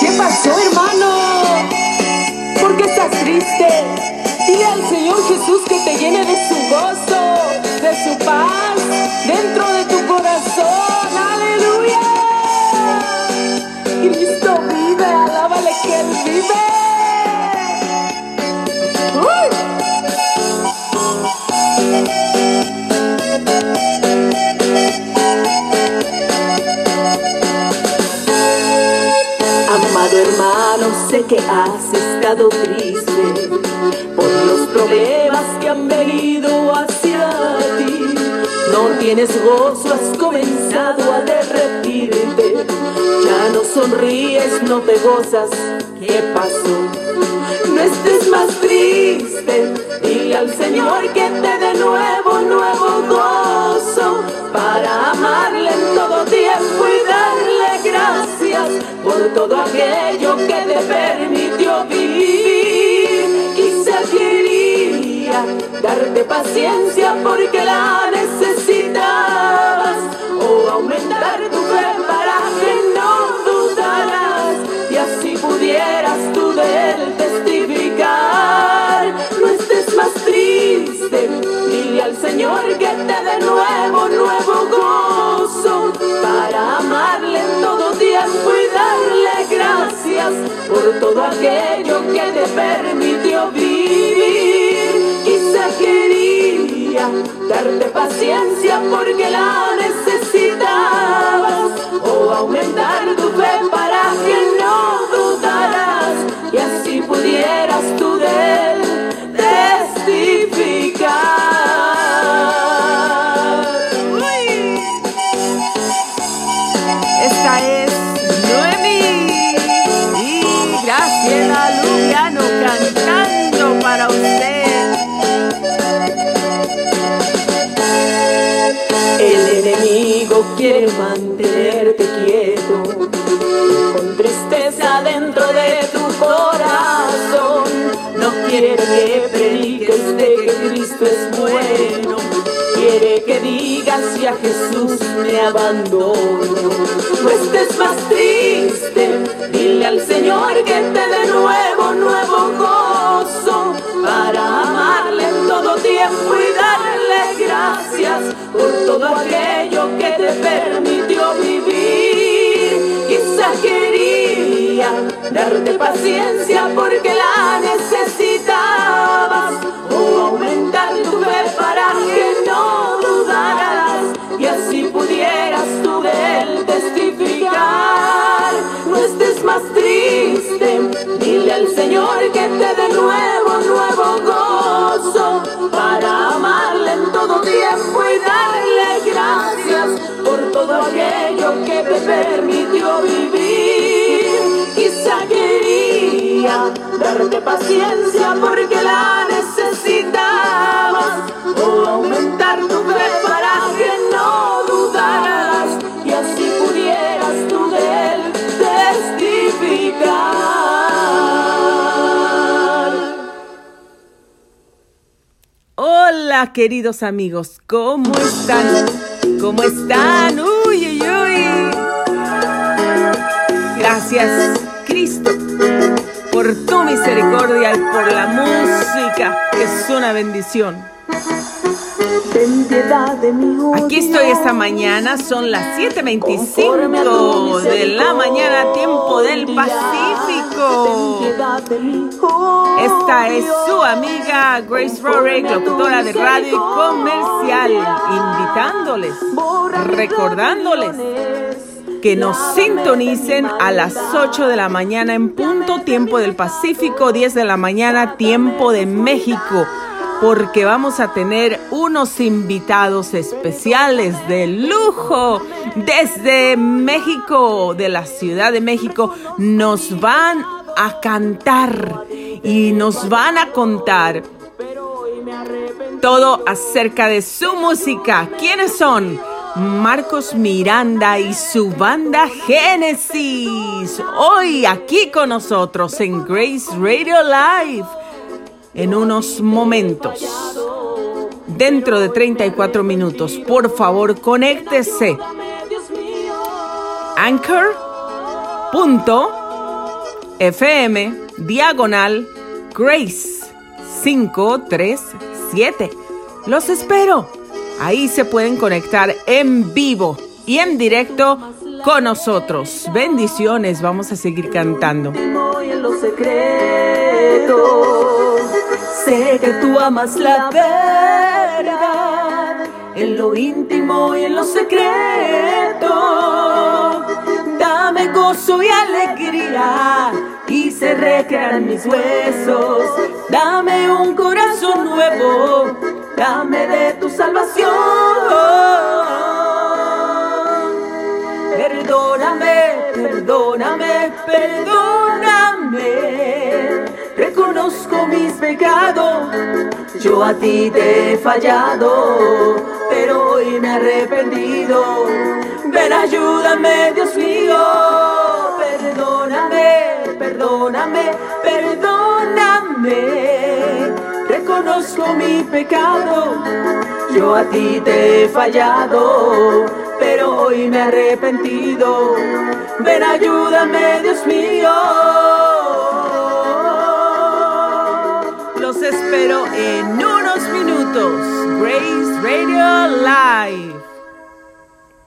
¿Qué pasó, hermano? ¿Por qué estás triste? Dile al Señor Jesús que te llene de su gozo, de su paz, dentro que has estado triste por los problemas que han venido hacia ti. No tienes gozo, has comenzado a derretirte. Ya no sonríes, no te gozas. ¿Qué pasó? No estés más triste. Dile al Señor que te dé nuevo, nuevo gozo para amarle en todo tiempo y por todo aquello que te permitió vivir. Quizá quería darte paciencia porque la necesitabas o aumentar tu fe para que no dudaras y así pudieras tú de él testificar. No estés más triste, dile al Señor que te dé nuevo, nuevo aquello que te permitió vivir. Quizá quería darte paciencia porque la necesitabas o aumentar tu fe quiere mantenerte quieto, con tristeza dentro de tu corazón. No quiere que prediques de que Cristo es bueno, quiere que digas si a Jesús me abandono. No estés más triste, dile al Señor que te dé nuevo, nuevo gozo para por todo aquello que te permitió vivir. Quizá quería darte paciencia porque la necesitabas o aumentar tu fe para que no dudaras y así pudieras tú de él testificar. No estés más triste, dile al Señor que te dé nuevo, nuevo gozo para amarle en todo tiempo y por todo aquello que te permitió vivir. Quizá quería darte paciencia porque la necesitabas o aumentar tu fe para que no dudaras y así pudieras tú de él testificar. Hola queridos amigos, ¿cómo están? ¿Cómo están? Gracias Cristo por tu misericordia y por la música, que es una bendición. Aquí estoy esta mañana, son las 7.25 de la mañana, tiempo del Pacífico. Esta es su amiga Grace Rorick, locutora de radio y comercial, invitándoles, recordándoles que nos sintonicen a las 8 de la mañana en punto tiempo del Pacífico, 10 de la mañana tiempo de México, porque vamos a tener unos invitados especiales de lujo desde México, de la Ciudad de México, nos van a cantar y nos van a contar todo acerca de su música. ¿Quiénes son? Marcos Miranda y su banda Génesis. Hoy aquí con nosotros en Grace Radio Live. En unos momentos. Dentro de 34 minutos. Por favor, conéctese. anchor.fm diagonal Grace 537. Los espero. Ahí se pueden conectar en vivo y en directo con nosotros. Bendiciones, vamos a seguir cantando. En los secretos, sé que tú amas la verdad. En lo íntimo y en lo secreto, dame gozo y alegría y se recrean mis huesos. Dame un corazón nuevo, dame de tu salvación. Perdóname, perdóname, perdóname. Reconozco mis pecados, yo a ti te he fallado, pero hoy me he arrepentido. Ven, ayúdame, Dios mío. Perdóname, perdóname, perdóname. Reconozco mi pecado, yo a ti te he fallado pero hoy me he arrepentido. Ven, ayúdame, Dios mío. Los espero en unos minutos. Grace Radio Live.